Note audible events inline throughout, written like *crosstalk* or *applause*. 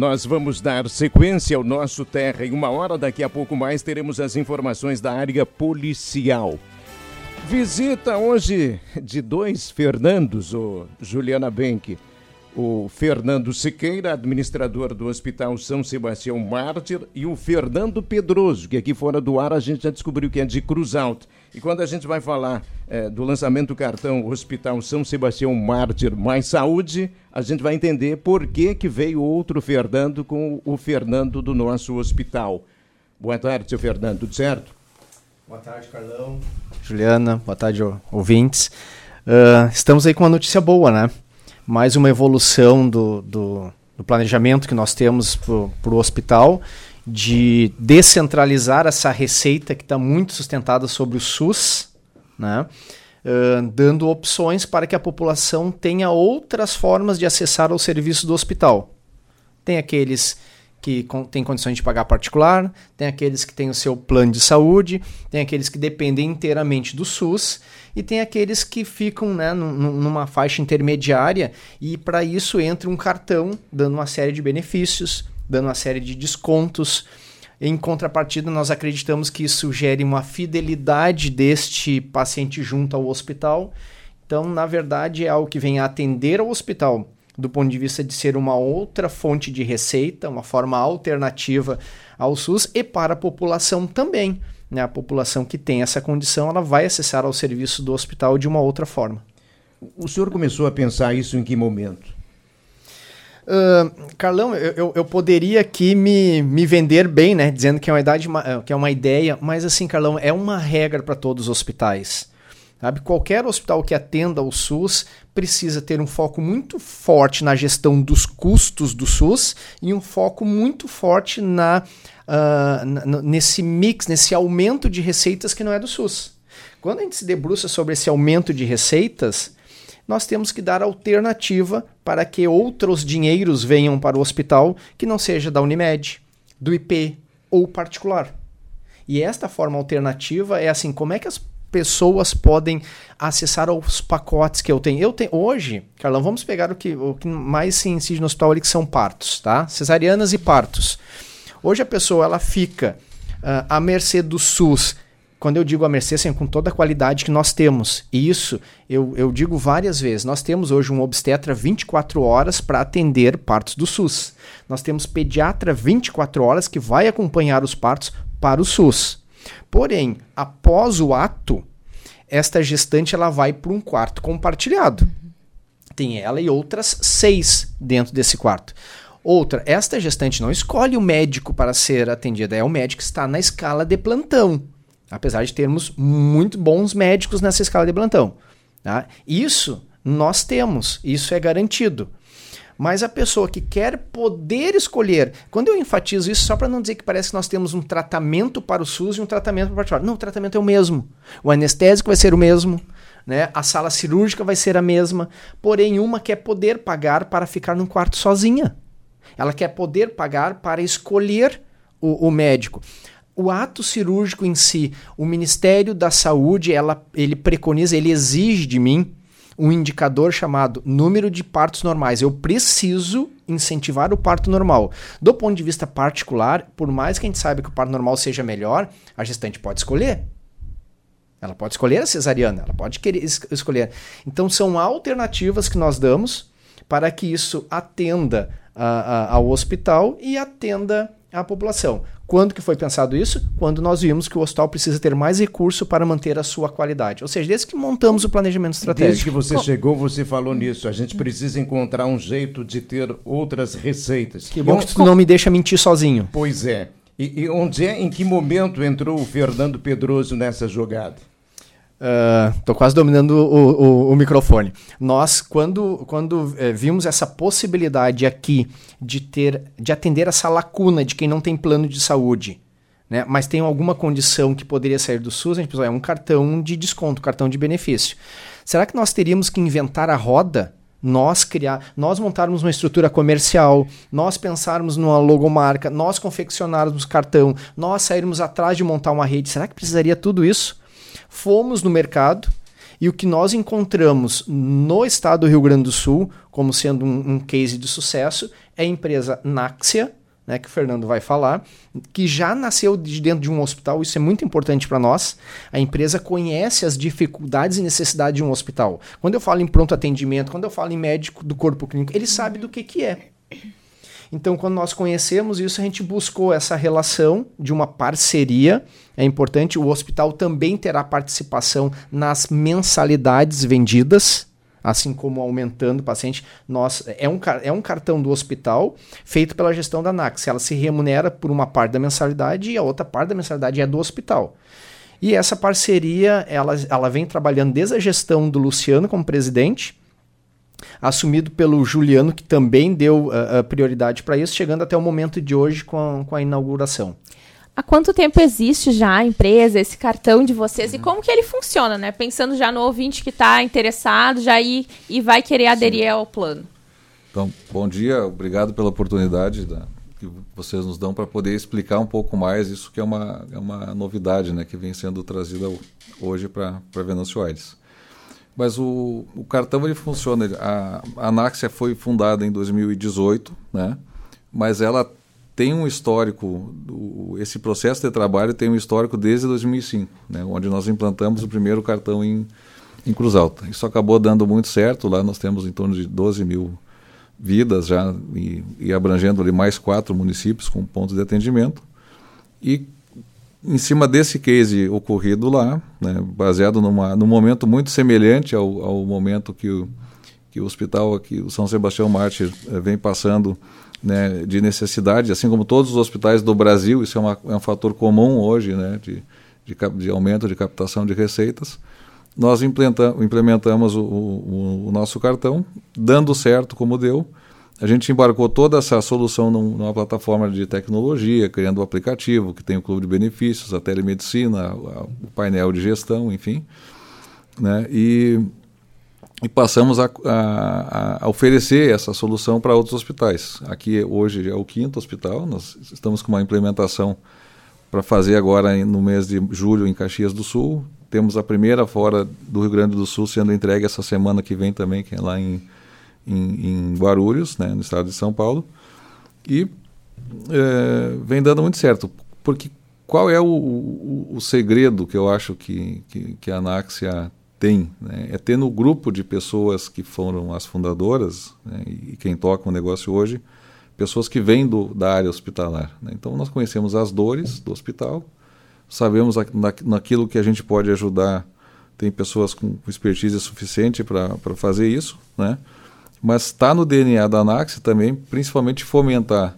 nós vamos dar sequência ao nosso Terra. Em uma hora, daqui a pouco mais, teremos as informações da área policial. Visita hoje de dois Fernandos, o Juliana Benck o Fernando Siqueira, administrador do Hospital São Sebastião Mártir, e o Fernando Pedroso, que aqui fora do ar a gente já descobriu que é de Cruz Alta. E quando a gente vai falar é, do lançamento do cartão Hospital São Sebastião Mártir Mais Saúde, a gente vai entender por que, que veio outro Fernando com o Fernando do nosso hospital. Boa tarde, seu Fernando, tudo certo? Boa tarde, Carlão. Juliana, boa tarde, ouvintes. Uh, estamos aí com uma notícia boa, né? mais uma evolução do, do, do planejamento que nós temos para o hospital de descentralizar essa receita que está muito sustentada sobre o SUS, né? Uh, dando opções para que a população tenha outras formas de acessar ao serviço do hospital. Tem aqueles que têm condições de pagar particular, tem aqueles que têm o seu plano de saúde, tem aqueles que dependem inteiramente do SUS e tem aqueles que ficam né, numa faixa intermediária e para isso entra um cartão dando uma série de benefícios, dando uma série de descontos. Em contrapartida, nós acreditamos que isso gere uma fidelidade deste paciente junto ao hospital. Então, na verdade, é algo que vem a atender ao hospital do ponto de vista de ser uma outra fonte de receita, uma forma alternativa ao SUS e para a população também. Né? A população que tem essa condição, ela vai acessar ao serviço do hospital de uma outra forma. O senhor começou a pensar isso em que momento? Uh, Carlão, eu, eu, eu, poderia aqui me, me vender bem, né? Dizendo que é uma idade, que é uma ideia, mas assim, Carlão, é uma regra para todos os hospitais. Sabe? Qualquer hospital que atenda ao SUS precisa ter um foco muito forte na gestão dos custos do SUS e um foco muito forte na, uh, nesse mix, nesse aumento de receitas que não é do SUS. Quando a gente se debruça sobre esse aumento de receitas, nós temos que dar alternativa para que outros dinheiros venham para o hospital que não seja da Unimed, do IP ou particular. E esta forma alternativa é assim, como é que as pessoas podem acessar os pacotes que eu tenho. Eu tenho hoje, Carlão, vamos pegar o que, o que mais se incide no hospital ali, que são partos, tá? Cesarianas e partos. Hoje a pessoa ela fica uh, à mercê do SUS. Quando eu digo à mercê, assim, com toda a qualidade que nós temos. E isso eu, eu digo várias vezes. Nós temos hoje um obstetra 24 horas para atender partos do SUS. Nós temos pediatra 24 horas que vai acompanhar os partos para o SUS. Porém, após o ato, esta gestante ela vai para um quarto compartilhado. Tem ela e outras seis dentro desse quarto. Outra, esta gestante não escolhe o médico para ser atendida, é o médico que está na escala de plantão. Apesar de termos muito bons médicos nessa escala de plantão. Tá? Isso nós temos, isso é garantido. Mas a pessoa que quer poder escolher, quando eu enfatizo isso, só para não dizer que parece que nós temos um tratamento para o SUS e um tratamento para o particular. Não, o tratamento é o mesmo. O anestésico vai ser o mesmo, né? a sala cirúrgica vai ser a mesma, porém, uma quer poder pagar para ficar num quarto sozinha. Ela quer poder pagar para escolher o, o médico o ato cirúrgico em si, o Ministério da Saúde, ela, ele preconiza, ele exige de mim um indicador chamado número de partos normais. Eu preciso incentivar o parto normal. Do ponto de vista particular, por mais que a gente saiba que o parto normal seja melhor, a gestante pode escolher. Ela pode escolher a cesariana, ela pode querer es escolher. Então são alternativas que nós damos para que isso atenda a, a, ao hospital e atenda a população. Quando que foi pensado isso? Quando nós vimos que o hospital precisa ter mais recurso para manter a sua qualidade. Ou seja, desde que montamos o planejamento estratégico. Desde que você chegou, você falou nisso. A gente precisa encontrar um jeito de ter outras receitas. Que bom que tu não me deixa mentir sozinho. Pois é. E, e onde é, em que momento entrou o Fernando Pedroso nessa jogada? Estou uh, quase dominando o, o, o, microfone. Nós, quando, quando é, vimos essa possibilidade aqui de ter, de atender essa lacuna de quem não tem plano de saúde, né, mas tem alguma condição que poderia sair do SUS, a gente pensou, é um cartão de desconto, cartão de benefício. Será que nós teríamos que inventar a roda? Nós criar, nós montarmos uma estrutura comercial, nós pensarmos numa logomarca, nós confeccionarmos cartão, nós sairmos atrás de montar uma rede. Será que precisaria tudo isso? Fomos no mercado E o que nós encontramos no estado do Rio Grande do Sul, como sendo um, um case de sucesso, é a empresa Naxia, né, que o Fernando vai falar, que já nasceu de dentro de um hospital, isso é muito importante para nós. A empresa conhece as dificuldades e necessidades de um hospital. Quando eu falo em pronto atendimento, quando eu falo em médico do corpo clínico, ele sabe do que, que é. Então, quando nós conhecemos isso, a gente buscou essa relação de uma parceria. É importante, o hospital também terá participação nas mensalidades vendidas, assim como aumentando o paciente. Nós, é, um, é um cartão do hospital feito pela gestão da NAX. Ela se remunera por uma parte da mensalidade e a outra parte da mensalidade é do hospital. E essa parceria, ela, ela vem trabalhando desde a gestão do Luciano como presidente, assumido pelo Juliano, que também deu uh, prioridade para isso, chegando até o momento de hoje com a, com a inauguração. Há quanto tempo existe já a empresa, esse cartão de vocês, uhum. e como que ele funciona, né? Pensando já no ouvinte que está interessado, já ir e vai querer aderir Sim. ao plano. Então, bom dia, obrigado pela oportunidade da, que vocês nos dão para poder explicar um pouco mais isso que é uma, é uma novidade né, que vem sendo trazida hoje para Venâncio Aires. Mas o, o cartão ele funciona. A, Anaxia foi fundada em 2018, né? mas ela tem um histórico, do, esse processo de trabalho tem um histórico desde 2005, né? onde nós implantamos o primeiro cartão em, em Cruz Alta. Isso acabou dando muito certo, lá nós temos em torno de 12 mil vidas já e, e abrangendo ali mais quatro municípios com pontos de atendimento. E em cima desse case ocorrido lá, né, baseado numa, num momento muito semelhante ao, ao momento que o, que o hospital aqui, o São Sebastião Mártir, eh, vem passando né, de necessidade, assim como todos os hospitais do Brasil, isso é, uma, é um fator comum hoje né, de, de, de, aumento de captação de receitas. Nós implementamos o, o, o nosso cartão, dando certo como deu, a gente embarcou toda essa solução numa plataforma de tecnologia, criando o um aplicativo que tem o clube de benefícios, a telemedicina, o painel de gestão, enfim. Né? E, e passamos a, a, a, oferecer essa solução para outros hospitais. Aqui hoje é o quinto hospital, nós estamos com uma implementação para fazer agora no mês de julho em Caxias do Sul. Temos a primeira fora do Rio Grande do Sul sendo entregue essa semana que vem também, que é lá em em, em Guarulhos, né, no estado de São Paulo, e é, vem dando muito certo. Porque qual é o, o, o segredo que eu acho que, que, que a Anáxia tem? Né? É ter no grupo de pessoas que foram as fundadoras né, e quem toca o negócio hoje, pessoas que vêm do, da área hospitalar. Né? Então nós conhecemos as dores do hospital, sabemos a, na, naquilo que a gente pode ajudar, tem pessoas com expertise suficiente para fazer isso, né? Mas está no DNA da Anax também, principalmente fomentar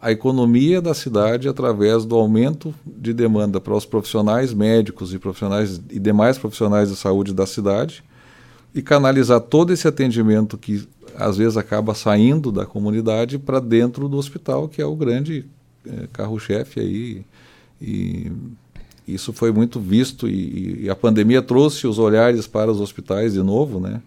a economia da cidade através do aumento de demanda para os profissionais médicos e profissionais e demais profissionais de saúde da cidade e canalizar todo esse atendimento que às vezes acaba saindo da comunidade para dentro do hospital, que é o grande é, carro-chefe aí. E isso foi muito visto e, e a pandemia trouxe os olhares para os hospitais de novo, né?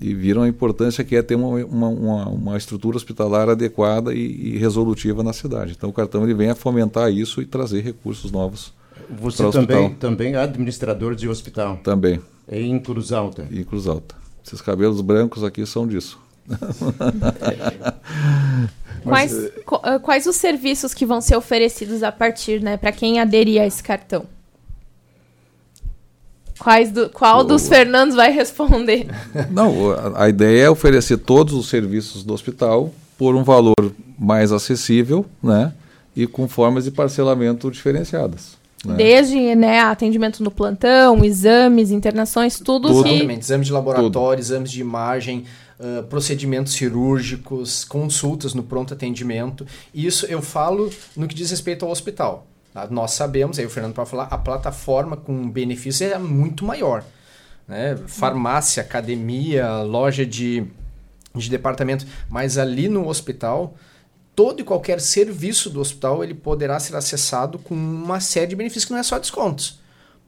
E viram a importância que é ter uma, uma, uma, uma estrutura hospitalar adequada e, e, resolutiva na cidade. Então o cartão ele vem a fomentar isso e trazer recursos novos. Você também, também é administrador de hospital? Também. É em Cruz Alta? Em Cruz Alta. Esses cabelos brancos aqui são disso. *laughs* quais, eh, quais os serviços que vão ser oferecidos a partir, né, para quem aderir a esse cartão? Quais do, qual o... dos Fernandos vai responder? Não, a, a, ideia é oferecer todos os serviços do hospital por um valor mais acessível, né? E com formas de parcelamento diferenciadas. Né? Desde né, atendimento no plantão, exames, internações, tudo, tudo. que... Exatamente, exames de laboratório, tudo. exames de imagem, uh, procedimentos cirúrgicos, consultas no pronto atendimento. Isso eu falo no que diz respeito ao hospital. Tá? Nós sabemos, aí o Fernando pode falar, a plataforma com benefícios é muito maior. Né? Farmácia, academia, loja de, de departamento. Mas ali no hospital, todo e qualquer serviço do hospital ele poderá ser acessado com uma série de benefícios que não é só descontos.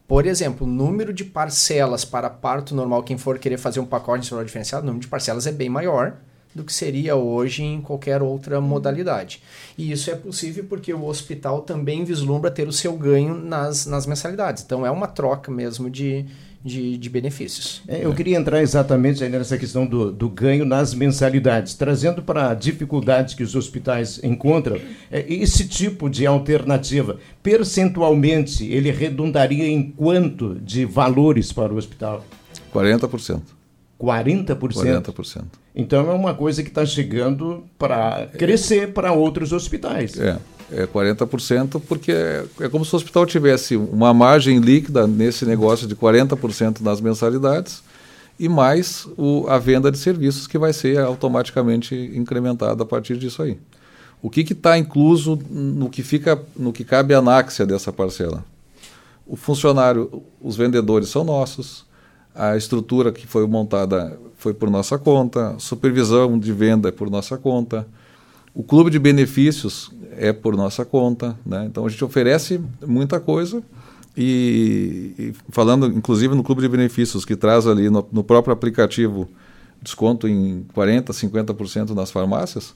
Por exemplo, o número de parcelas para parto normal, quem for querer fazer um pacote de diferenciado, o número de parcelas é bem maior do que seria hoje em qualquer outra modalidade. E isso é possível porque o hospital também vislumbra ter o seu ganho nas, nas mensalidades. Então é uma troca mesmo de, de, de benefícios. É, eu queria entrar exatamente nessa questão do, do ganho nas mensalidades, trazendo para a dificuldade que os hospitais encontram, é, esse tipo de alternativa, percentualmente, ele redundaria em quanto de valores para o hospital? 40%. 40%? 40%. Então é uma coisa que está chegando para crescer para outros hospitais. É é 40%, porque é, é, como se o hospital tivesse uma margem líquida nesse negócio de 40% nas mensalidades e mais o, a venda de serviços que vai ser automaticamente incrementada a partir disso aí. O que está incluso no que fica, no que cabe a anáxia dessa parcela? O funcionário, os vendedores são nossos, a estrutura que foi montada foi por nossa conta, supervisão de venda é por nossa conta, o clube de benefícios é por nossa conta, né? Então a gente oferece muita coisa e, e, falando inclusive no clube de benefícios que traz ali no, no próprio aplicativo desconto em 40, 50% nas farmácias.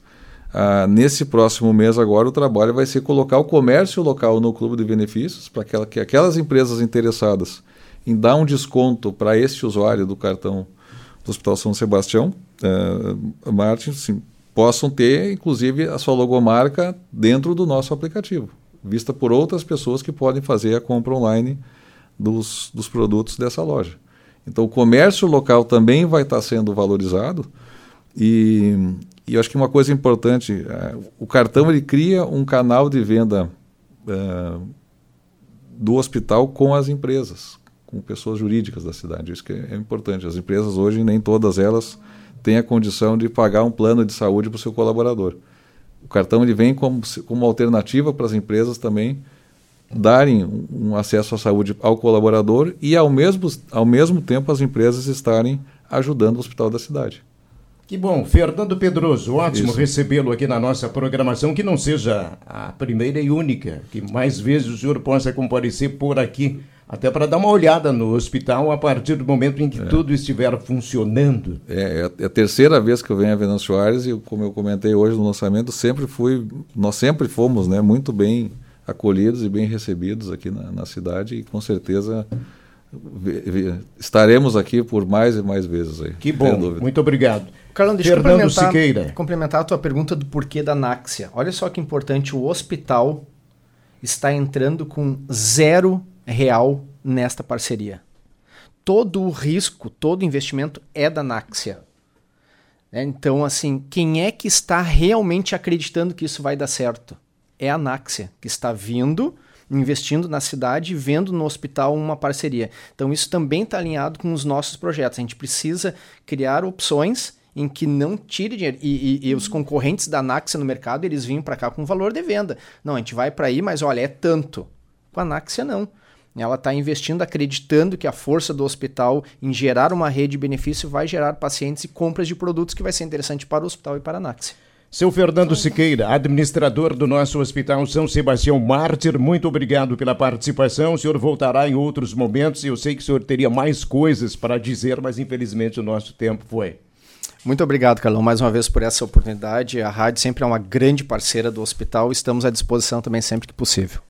Ah, nesse próximo mês agora o trabalho vai ser colocar o comércio local no clube de benefícios para que, que aquelas empresas interessadas em dar um desconto para esse usuário do cartão do Hospital São Sebastião, uh, Martin, sim, possam ter, inclusive, a sua logomarca dentro do nosso aplicativo, vista por outras pessoas que podem fazer a compra online dos, dos produtos dessa loja. Então, o comércio local também vai estar sendo valorizado e, e acho que uma coisa importante, é, o cartão ele cria um canal de venda é, do hospital com as empresas, com pessoas jurídicas da cidade. Isso que é importante. As empresas hoje, nem todas elas tem a condição de pagar um plano de saúde para o seu colaborador. O cartão ele vem como, como alternativa para as empresas também darem um acesso à saúde ao colaborador e, ao mesmo, ao mesmo tempo, as empresas estarem ajudando o hospital da cidade. Que bom. Fernando Pedroso, ótimo recebê-lo aqui na nossa programação, que não seja a primeira e única, que mais vezes o senhor possa comparecer por aqui até para dar uma olhada no hospital a partir do momento em que é. tudo estiver funcionando. É, é, a terceira vez que eu venho a Venâncio Soares e como eu comentei hoje no lançamento, sempre fui, nós sempre fomos, né, muito bem acolhidos e bem recebidos aqui na, na cidade e com certeza estaremos aqui por mais e mais vezes aí. Que bom, muito obrigado. Carlão, deixa Fernando eu complementar, Siqueira. complementar a tua pergunta do porquê da Náxia. Olha só que importante, o hospital está entrando com zero real nesta parceria. Todo o risco, todo o investimento é da Náxia. É, então, assim, quem é que está realmente acreditando que isso vai dar certo? É a Náxia, que está vindo, investindo na cidade e vendo no hospital uma parceria. Então, isso também está alinhado com os nossos projetos. A gente precisa criar opções em que não tire dinheiro. E, e, e os concorrentes da Náxia no mercado, eles vinham para cá com valor de venda. Não, a gente vai para aí, mas olha, é tanto. Com a Náxia, não. Ela está investindo, acreditando que a força do hospital em gerar uma rede de benefício vai gerar pacientes e compras de produtos que vai ser interessante para o hospital e para a Naxi. Seu Fernando Siqueira, administrador do nosso Hospital São Sebastião Mártir, muito obrigado pela participação. O senhor voltará em outros momentos e eu sei que o senhor teria mais coisas para dizer, mas infelizmente o nosso tempo foi. Muito obrigado, Carlão, mais uma vez por essa oportunidade. A rádio sempre é uma grande parceira do hospital. Estamos à disposição também sempre que possível.